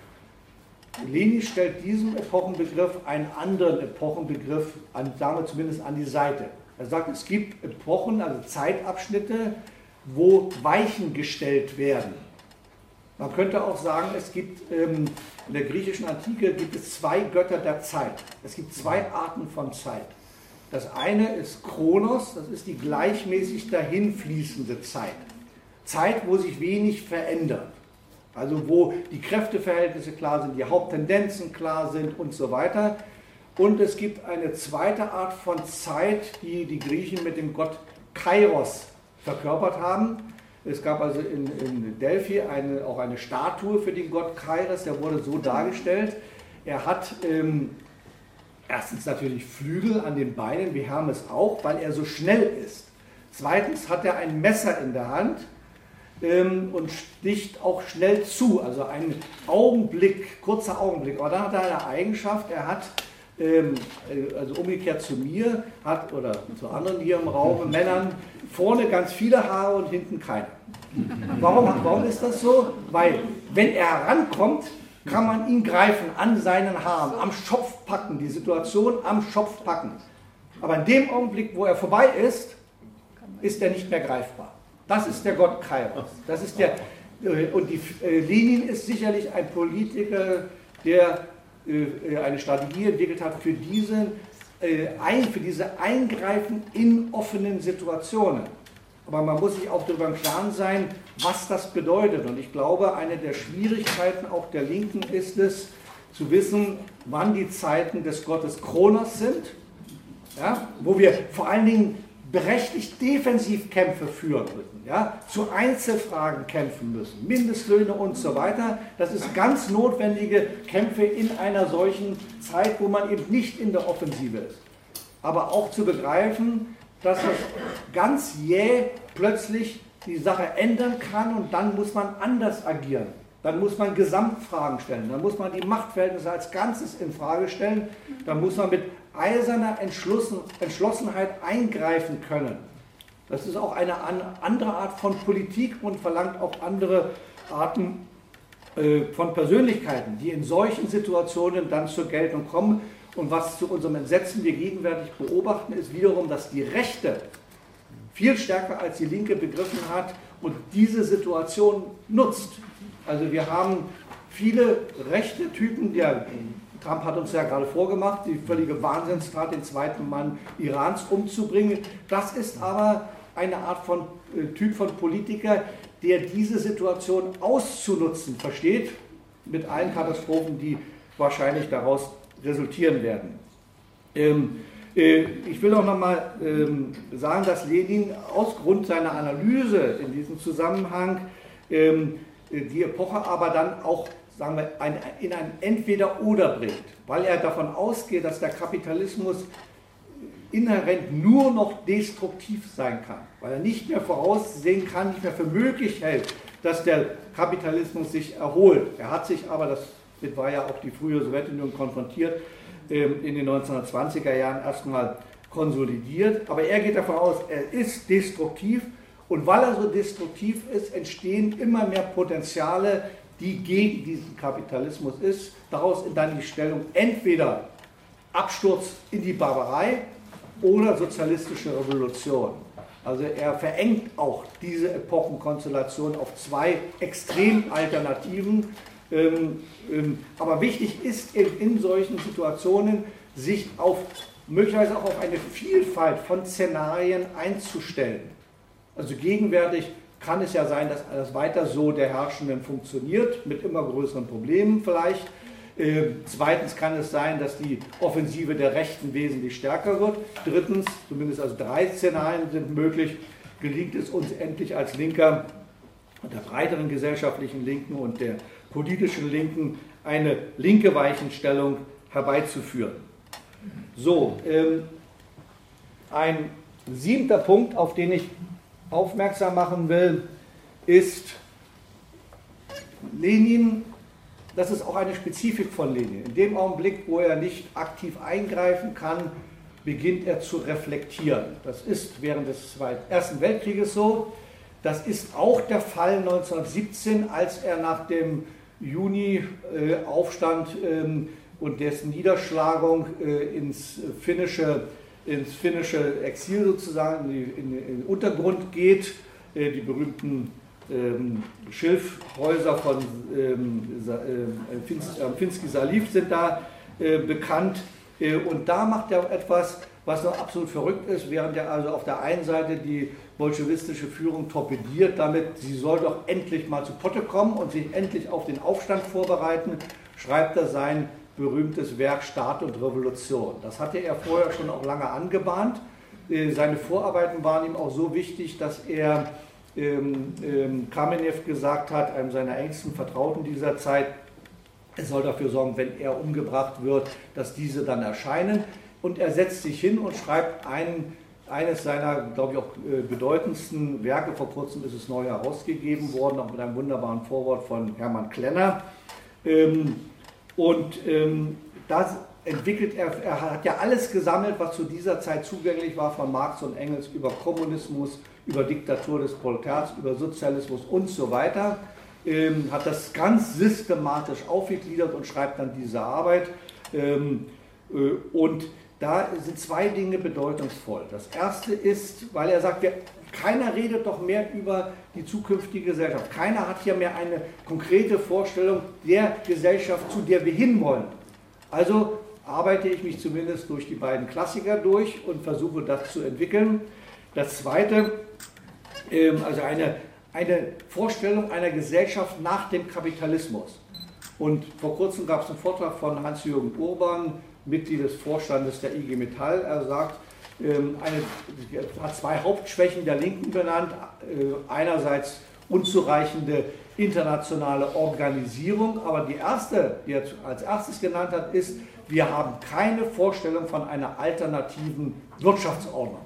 Lenin stellt diesem Epochenbegriff einen anderen Epochenbegriff, an, wir zumindest an die Seite. Er sagt, es gibt Epochen, also Zeitabschnitte, wo Weichen gestellt werden. Man könnte auch sagen, es gibt ähm, in der griechischen Antike gibt es zwei Götter der Zeit. Es gibt zwei Arten von Zeit. Das eine ist Kronos, das ist die gleichmäßig dahinfließende Zeit. Zeit, wo sich wenig verändert. Also wo die Kräfteverhältnisse klar sind, die Haupttendenzen klar sind und so weiter. Und es gibt eine zweite Art von Zeit, die die Griechen mit dem Gott Kairos verkörpert haben. Es gab also in, in Delphi eine, auch eine Statue für den Gott Kairos, der wurde so dargestellt. Er hat ähm, Erstens natürlich Flügel an den Beinen, wie Hermes auch, weil er so schnell ist. Zweitens hat er ein Messer in der Hand ähm, und sticht auch schnell zu. Also ein Augenblick, kurzer Augenblick. Aber dann hat er eine Eigenschaft, er hat, also umgekehrt zu mir, hat oder zu anderen hier im Raum, Männern, vorne ganz viele Haare und hinten keine. Warum, warum ist das so? Weil wenn er herankommt, kann man ihn greifen an seinen Haaren, am Schopf packen, die Situation am Schopf packen. Aber in dem Augenblick, wo er vorbei ist, ist er nicht mehr greifbar. Das ist der Gott Kairos. Das ist der, äh, und die, äh, Lenin ist sicherlich ein Politiker, der äh, eine Strategie entwickelt hat für diese, ein, für diese Eingreifen in offenen Situationen. Aber man muss sich auch darüber im Klaren sein, was das bedeutet. Und ich glaube, eine der Schwierigkeiten auch der Linken ist es, zu wissen, wann die Zeiten des Gottes Kronos sind, ja, wo wir vor allen Dingen berechtigt Defensivkämpfe führen müssen, ja, zu Einzelfragen kämpfen müssen, Mindestlöhne und so weiter. Das ist ganz notwendige Kämpfe in einer solchen Zeit, wo man eben nicht in der Offensive ist. Aber auch zu begreifen, dass das ganz jäh plötzlich die Sache ändern kann und dann muss man anders agieren. Dann muss man Gesamtfragen stellen, dann muss man die Machtverhältnisse als Ganzes in Frage stellen, dann muss man mit eiserner Entschlossenheit eingreifen können. Das ist auch eine andere Art von Politik und verlangt auch andere Arten äh, von Persönlichkeiten, die in solchen Situationen dann zur Geltung kommen. Und was zu unserem Entsetzen wir gegenwärtig beobachten, ist wiederum, dass die Rechte viel stärker als die Linke begriffen hat und diese Situation nutzt. Also wir haben viele rechte Typen, der Trump hat uns ja gerade vorgemacht, die völlige Wahnsinnstat, den zweiten Mann Irans umzubringen. Das ist aber eine Art von äh, Typ von Politiker, der diese Situation auszunutzen versteht, mit allen Katastrophen, die wahrscheinlich daraus resultieren werden. Ähm, äh, ich will auch nochmal ähm, sagen, dass Lenin aus Grund seiner Analyse in diesem Zusammenhang ähm, die Epoche aber dann auch sagen wir, ein, in ein Entweder-Oder bringt, weil er davon ausgeht, dass der Kapitalismus inhärent nur noch destruktiv sein kann, weil er nicht mehr voraussehen kann, nicht mehr für möglich hält, dass der Kapitalismus sich erholt. Er hat sich aber, das war ja auch die frühe Sowjetunion konfrontiert, ähm, in den 1920er Jahren erstmal konsolidiert, aber er geht davon aus, er ist destruktiv und weil er so destruktiv ist, entstehen immer mehr Potenziale, die gegen diesen Kapitalismus ist. Daraus dann die Stellung entweder Absturz in die Barbarei oder sozialistische Revolution. Also er verengt auch diese Epochenkonstellation auf zwei Extremalternativen. Ähm, ähm, aber wichtig ist eben in solchen Situationen, sich auf möglicherweise auch auf eine Vielfalt von Szenarien einzustellen. Also gegenwärtig kann es ja sein, dass das weiter so der Herrschenden funktioniert, mit immer größeren Problemen vielleicht. Äh, zweitens kann es sein, dass die Offensive der Rechten wesentlich stärker wird. Drittens, zumindest also drei Szenarien sind möglich, gelingt es uns endlich als Linker und der breiteren gesellschaftlichen Linken und der politischen Linken eine linke Weichenstellung herbeizuführen. So, ähm, ein siebter Punkt, auf den ich aufmerksam machen will, ist Lenin, das ist auch eine Spezifik von Lenin. In dem Augenblick, wo er nicht aktiv eingreifen kann, beginnt er zu reflektieren. Das ist während des Ersten Weltkrieges so. Das ist auch der Fall 1917, als er nach dem Juni-Aufstand ähm, und dessen Niederschlagung äh, ins finnische ins finnische Exil sozusagen, in, die, in den Untergrund geht. Äh, die berühmten ähm, Schilfhäuser von ähm, äh, Finski Saliv sind da äh, bekannt. Äh, und da macht er etwas, was noch absolut verrückt ist, während er also auf der einen Seite die bolschewistische Führung torpediert, damit sie soll doch endlich mal zu Potte kommen und sich endlich auf den Aufstand vorbereiten, schreibt er sein berühmtes Werk Staat und Revolution. Das hatte er vorher schon auch lange angebahnt. Äh, seine Vorarbeiten waren ihm auch so wichtig, dass er ähm, ähm, Kamenev gesagt hat, einem seiner engsten Vertrauten dieser Zeit, er soll dafür sorgen, wenn er umgebracht wird, dass diese dann erscheinen. Und er setzt sich hin und schreibt einen, eines seiner, glaube ich, auch äh, bedeutendsten Werke. Vor kurzem ist es neu herausgegeben worden, auch mit einem wunderbaren Vorwort von Hermann Klenner. Ähm, und ähm, das entwickelt er, er hat ja alles gesammelt, was zu dieser Zeit zugänglich war, von Marx und Engels über Kommunismus, über Diktatur des Proletariats, über Sozialismus und so weiter. Ähm, hat das ganz systematisch aufgegliedert und schreibt dann diese Arbeit. Ähm, äh, und da sind zwei Dinge bedeutungsvoll. Das erste ist, weil er sagt, wir, keiner redet doch mehr über die zukünftige Gesellschaft. Keiner hat hier mehr eine konkrete Vorstellung der Gesellschaft, zu der wir hinwollen. Also arbeite ich mich zumindest durch die beiden Klassiker durch und versuche das zu entwickeln. Das Zweite, ähm, also eine, eine Vorstellung einer Gesellschaft nach dem Kapitalismus. Und vor kurzem gab es einen Vortrag von Hans-Jürgen Urban, Mitglied des Vorstandes der IG Metall. Er sagt, eine, hat zwei Hauptschwächen der Linken benannt. Äh, einerseits unzureichende internationale Organisierung, aber die erste, die er als erstes genannt hat, ist, wir haben keine Vorstellung von einer alternativen Wirtschaftsordnung.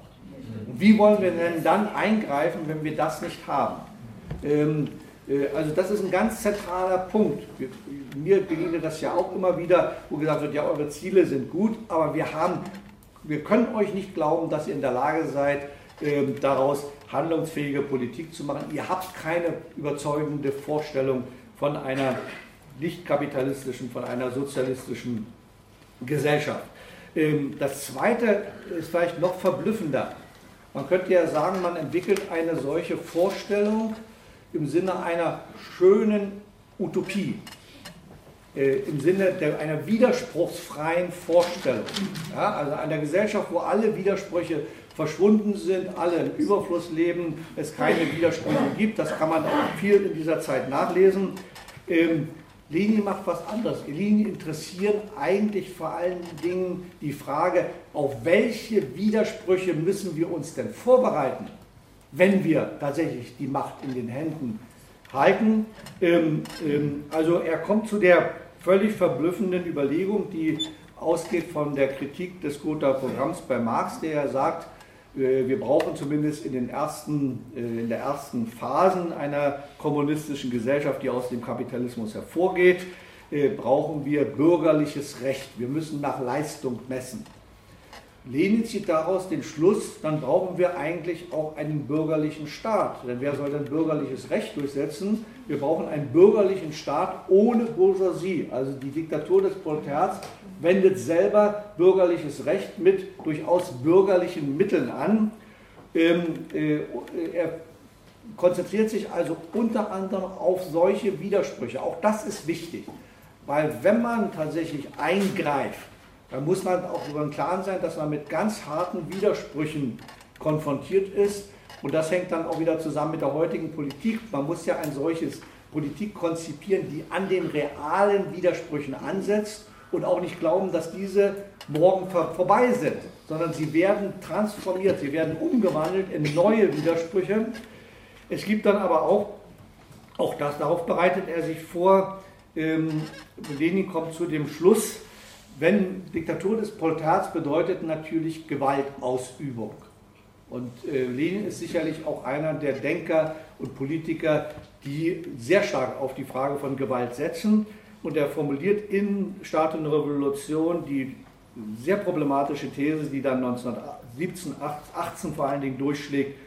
wie wollen wir denn dann eingreifen, wenn wir das nicht haben? Ähm, äh, also das ist ein ganz zentraler Punkt. Mir begegnet das ja auch immer wieder, wo gesagt wird, ja, eure Ziele sind gut, aber wir haben, wir können euch nicht glauben, dass ihr in der Lage seid, ähm, daraus handlungsfähige Politik zu machen. Ihr habt keine überzeugende Vorstellung von einer nicht kapitalistischen, von einer sozialistischen Gesellschaft. Ähm, das Zweite ist vielleicht noch verblüffender. Man könnte ja sagen, man entwickelt eine solche Vorstellung im Sinne einer schönen Utopie, äh, im Sinne der, einer widerspruchsfreien Vorstellung. Ja, also einer Gesellschaft, wo alle Widersprüche verschwunden sind, alle im Überfluss leben, es keine Widersprüche gibt. Das kann man auch viel in dieser Zeit nachlesen. Ähm, Lenin macht was anderes. Lenin interessiert eigentlich vor allen Dingen die Frage, auf welche Widersprüche müssen wir uns denn vorbereiten, wenn wir tatsächlich die Macht in den Händen halten. Ähm, ähm, also er kommt zu der völlig verblüffenden Überlegung, die ausgeht von der Kritik des Gotha-Programms bei Marx, der sagt, äh, wir brauchen zumindest in, den ersten, äh, in der ersten Phasen einer kommunistischen Gesellschaft, die aus dem Kapitalismus hervorgeht, äh, brauchen wir bürgerliches Recht. Wir müssen nach Leistung messen. Lenin zieht daraus den Schluss, dann brauchen wir eigentlich auch einen bürgerlichen Staat. Denn wer soll denn bürgerliches Recht durchsetzen? Wir brauchen einen bürgerlichen Staat ohne Bourgeoisie. Also die Diktatur des Proletariats wendet selber bürgerliches Recht mit durchaus bürgerlichen Mitteln an. Ähm, äh, er konzentriert sich also unter anderem auf solche Widersprüche. Auch das ist wichtig, weil wenn man tatsächlich eingreift, dann muss man auch über den Klaren sein, dass man mit ganz harten Widersprüchen konfrontiert ist. Und das hängt dann auch wieder zusammen mit der heutigen Politik. Man muss ja ein solches Politik konzipieren, die an den realen Widersprüchen ansetzt und auch nicht glauben, dass diese morgen vorbei sind, sondern sie werden transformiert, sie werden umgewandelt in neue Widersprüche. Es gibt dann aber auch, auch das, darauf bereitet er sich vor, ähm, Lenin kommt zu dem Schluss, wenn Diktatur des Proletariats bedeutet natürlich Gewaltausübung. Und äh, Lenin ist sicherlich auch einer der Denker und Politiker, die sehr stark auf die Frage von Gewalt setzen. Und er formuliert in Staat und Revolution die sehr problematische These, die dann 1917, 18 vor allen Dingen durchschlägt.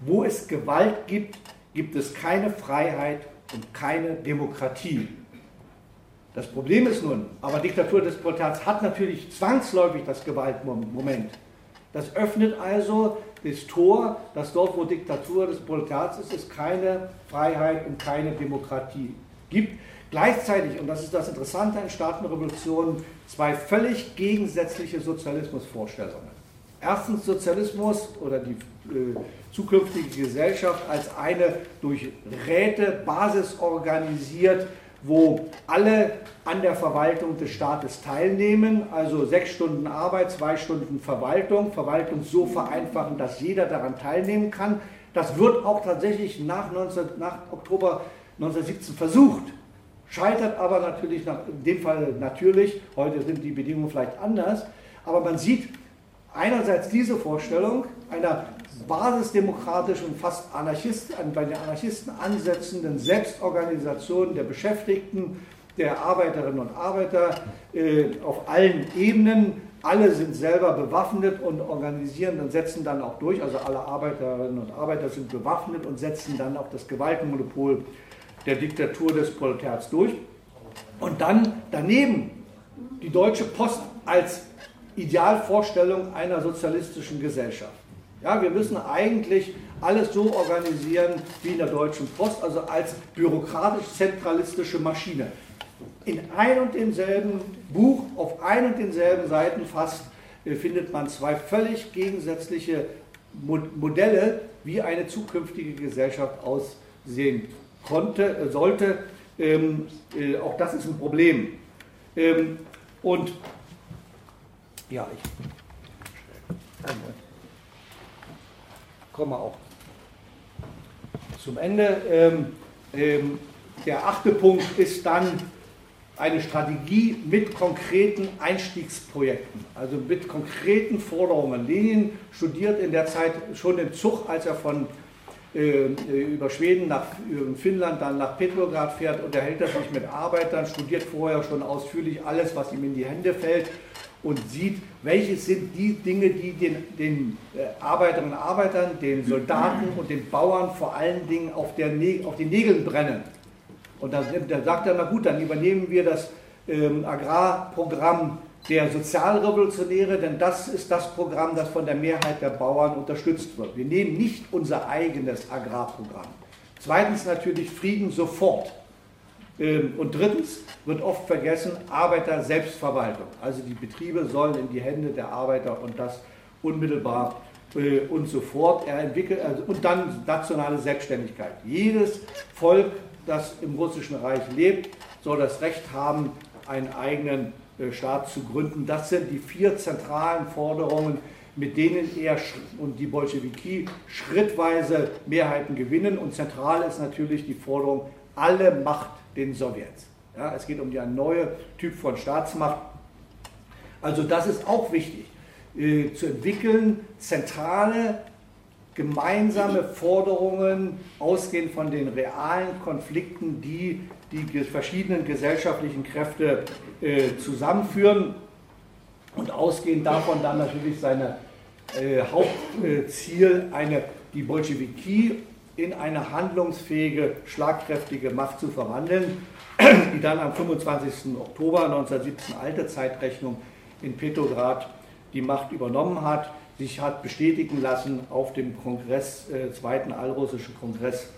Wo es Gewalt gibt, gibt es keine Freiheit und keine Demokratie. Das Problem ist nun, aber Diktatur des Proletariats hat natürlich zwangsläufig das Gewaltmoment. Das öffnet also das Tor, dass dort, wo Diktatur des Proletariats ist, es keine Freiheit und keine Demokratie gibt. Gleichzeitig, und das ist das Interessante an Staatenrevolutionen, zwei völlig gegensätzliche Sozialismusvorstellungen. Erstens Sozialismus oder die äh, zukünftige Gesellschaft als eine durch Räte Basis organisiert, wo alle an der Verwaltung des Staates teilnehmen, also sechs Stunden Arbeit, zwei Stunden Verwaltung, Verwaltung so vereinfachen, dass jeder daran teilnehmen kann. Das wird auch tatsächlich nach, 19, nach Oktober 1917 versucht, scheitert aber natürlich, nach, in dem Fall natürlich, heute sind die Bedingungen vielleicht anders, aber man sieht einerseits diese Vorstellung einer basisdemokratischen, fast Anarchisten, bei den Anarchisten ansetzenden Selbstorganisation der Beschäftigten, der Arbeiterinnen und Arbeiter äh, auf allen Ebenen. Alle sind selber bewaffnet und organisieren und setzen dann auch durch, also alle Arbeiterinnen und Arbeiter sind bewaffnet und setzen dann auch das Gewaltmonopol der Diktatur des Proletariats durch. Und dann daneben die Deutsche Post als Idealvorstellung einer sozialistischen Gesellschaft. Ja, wir müssen eigentlich alles so organisieren wie in der Deutschen Post, also als bürokratisch-zentralistische Maschine. in ein und demselben Buch, auf ein und denselben Seiten fast, äh, findet man zwei völlig gegensätzliche Modelle, wie eine zukünftige Gesellschaft aussehen konnte, äh, sollte. Ähm, äh, auch das ist ein Problem. Ähm, und ja, ich komme auch zum Ende. Ähm, ähm, der achte Punkt ist dann eine Strategie mit konkreten Einstiegsprojekten, also mit konkreten Forderungen. Lenin studiert in der Zeit schon den Zug, als er von äh, über Schweden nach über Finnland, dann nach Petrograd fährt, unterhält er sich mit Arbeitern, studiert vorher schon ausführlich alles, was ihm in die Hände fällt und sieht, welches sind die Dinge, die den, den äh, Arbeiterinnen und Arbeitern, den Soldaten und den Bauern vor allen Dingen auf, der, auf den Nägeln brennen. Und da, da sagt er, na gut, dann übernehmen wir das ähm, Agrarprogramm der Sozialrevolutionäre, denn das ist das Programm, das von der Mehrheit der Bauern unterstützt wird. Wir nehmen nicht unser eigenes Agrarprogramm. Zweitens natürlich Frieden sofort. Ähm, und drittens wird oft vergessen Arbeiter-Selbstverwaltung. Also die Betriebe sollen in die Hände der Arbeiter und das unmittelbar äh, und sofort. Er also, und dann nationale Selbstständigkeit. Jedes Volk das im Russischen Reich lebt, soll das Recht haben, einen eigenen äh, Staat zu gründen. Das sind die vier zentralen Forderungen, mit denen er und die Bolschewiki schrittweise Mehrheiten gewinnen. Und zentral ist natürlich die Forderung, alle Macht den Sowjets. Ja, es geht um die neue Typ von Staatsmacht. Also das ist auch wichtig, äh, zu entwickeln, zentrale gemeinsame Forderungen, ausgehend von den realen Konflikten, die die verschiedenen gesellschaftlichen Kräfte äh, zusammenführen und ausgehend davon dann natürlich seine äh, Hauptziel, eine, die Bolschewiki in eine handlungsfähige, schlagkräftige Macht zu verwandeln, die dann am 25. Oktober 1917 alte Zeitrechnung in Petrograd die Macht übernommen hat sich hat bestätigen lassen auf dem Kongress, äh, zweiten allrussischen Kongress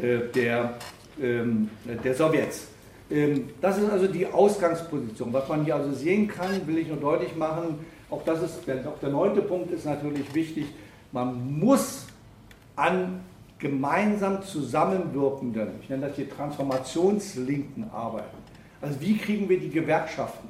äh, der, ähm, der Sowjets. Ähm, das ist also die Ausgangsposition. Was man hier also sehen kann, will ich nur deutlich machen, auch das ist auch der neunte Punkt ist natürlich wichtig, man muss an gemeinsam zusammenwirkenden, ich nenne das hier Transformationslinken arbeiten. Also wie kriegen wir die Gewerkschaften?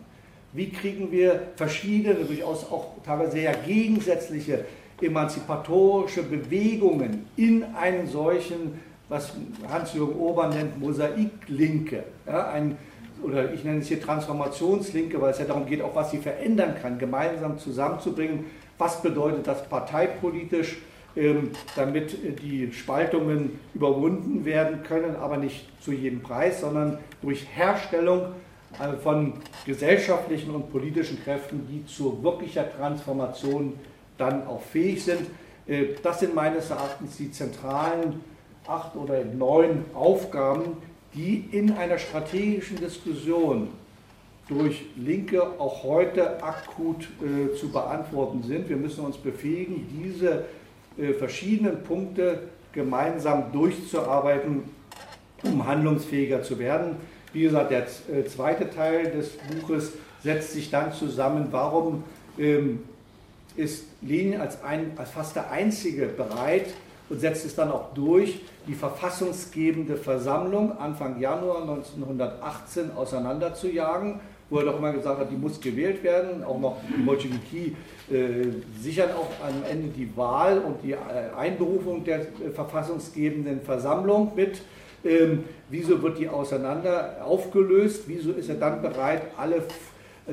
Wie kriegen wir verschiedene, durchaus auch teilweise sehr gegensätzliche emanzipatorische Bewegungen in einen solchen, was Hans-Jürgen Ober nennt, Mosaiklinke, ja, ein, oder ich nenne es hier Transformationslinke, weil es ja darum geht, auch was sie verändern kann, gemeinsam zusammenzubringen. Was bedeutet das parteipolitisch, damit die Spaltungen überwunden werden können, aber nicht zu jedem Preis, sondern durch Herstellung also von gesellschaftlichen und politischen Kräften, die zu wirklicher Transformation dann auch fähig sind. Äh, das sind meines Erachtens die zentralen acht oder neun Aufgaben, die in einer strategischen Diskussion durch Linke auch heute akut äh, zu beantworten sind. Wir müssen uns befähigen, diese äh, verschiedenen Punkte gemeinsam durchzuarbeiten, um handlungsfähiger zu werden. Wie gesagt, der äh, zweite Teil des Buches setzt sich dann zusammen, warum ähm, ist Lenin als, ein, als fast der Einzige bereit und setzt es dann auch durch, die verfassungsgebende Versammlung Anfang Januar 1918 auseinanderzujagen, wo er doch immer gesagt hat, die muss gewählt werden. Auch noch die Bolschewiki äh, sichern auch am Ende die Wahl und die äh, Einberufung der äh, verfassungsgebenden Versammlung mit. Ähm, wieso wird die auseinander aufgelöst? Wieso ist er dann bereit, alle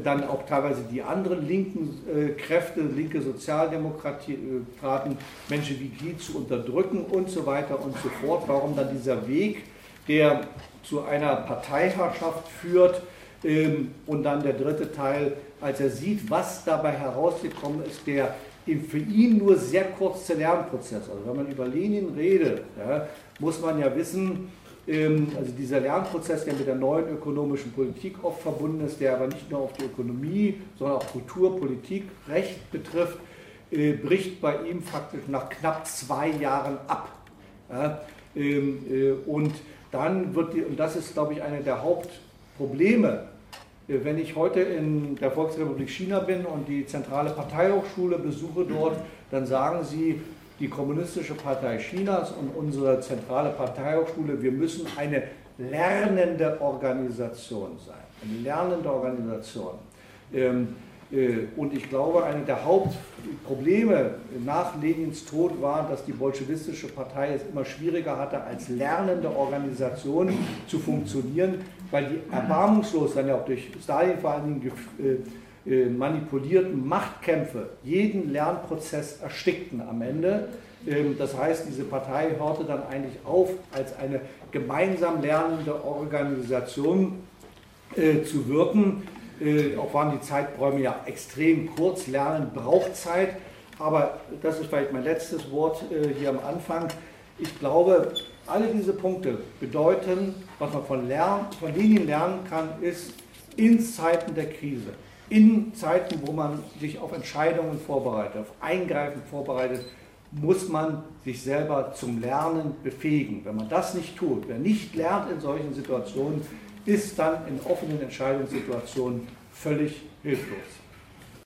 dann auch teilweise die anderen linken äh, Kräfte, linke Sozialdemokraten, Menschen wie Glied zu unterdrücken und so weiter und so fort. Warum dann dieser Weg, der zu einer Parteiherrschaft führt und dann der dritte Teil, als er sieht, was dabei herausgekommen ist, der für ihn nur sehr kurze Lernprozess. Also wenn man über Lenin redet, ja, muss man ja wissen, ähm, also dieser Lernprozess, der mit der neuen ökonomischen Politik oft verbunden ist, der aber nicht nur auf die Ökonomie, sondern auch Kultur, Politik, Recht betrifft, äh, bricht bei ihm faktisch nach knapp zwei Jahren ab. Ähm, äh, und dann wird, die, und das ist, glaube ich, eine der Haupt Probleme, äh, wenn ich heute in der Volksrepublik China bin und die zentrale Parteihochschule besuche dort, dann sagen sie, die Kommunistische Partei Chinas und unsere zentrale Parteihochschule, wir müssen eine lernende Organisation sein. Eine lernende Organisation. Ähm, äh, und ich glaube, eine der Hauptprobleme nach Lenins Tod war, dass die bolschewistische Partei es immer schwieriger hatte, als lernende Organisation zu funktionieren, weil die erbarmungslos dann ja auch durch Stalin vor allen Dingen äh, äh, manipulierten Machtkämpfe jeden Lernprozess erstickten am Ende. Ähm, das heißt, diese Partei hörte dann eigentlich auf, als eine gemeinsam lernende Organisation zu wirken äh, auch waren die Zeiträume ja extrem kurz. Lernen braucht Zeit. Aber das ist vielleicht mein letztes Wort äh, hier am Anfang. Ich glaube, alle diese Punkte bedeuten, was man von, Lern, von Linien lernen kann, ist in Zeiten der Krise, in Zeiten, wo man sich auf Entscheidungen vorbereitet, auf Eingreifen vorbereitet, muss man sich selber zum Lernen befähigen. Wenn man das nicht tut, wer nicht lernt in solchen Situationen, ist dann in offenen Entscheidungssituationen völlig hilflos.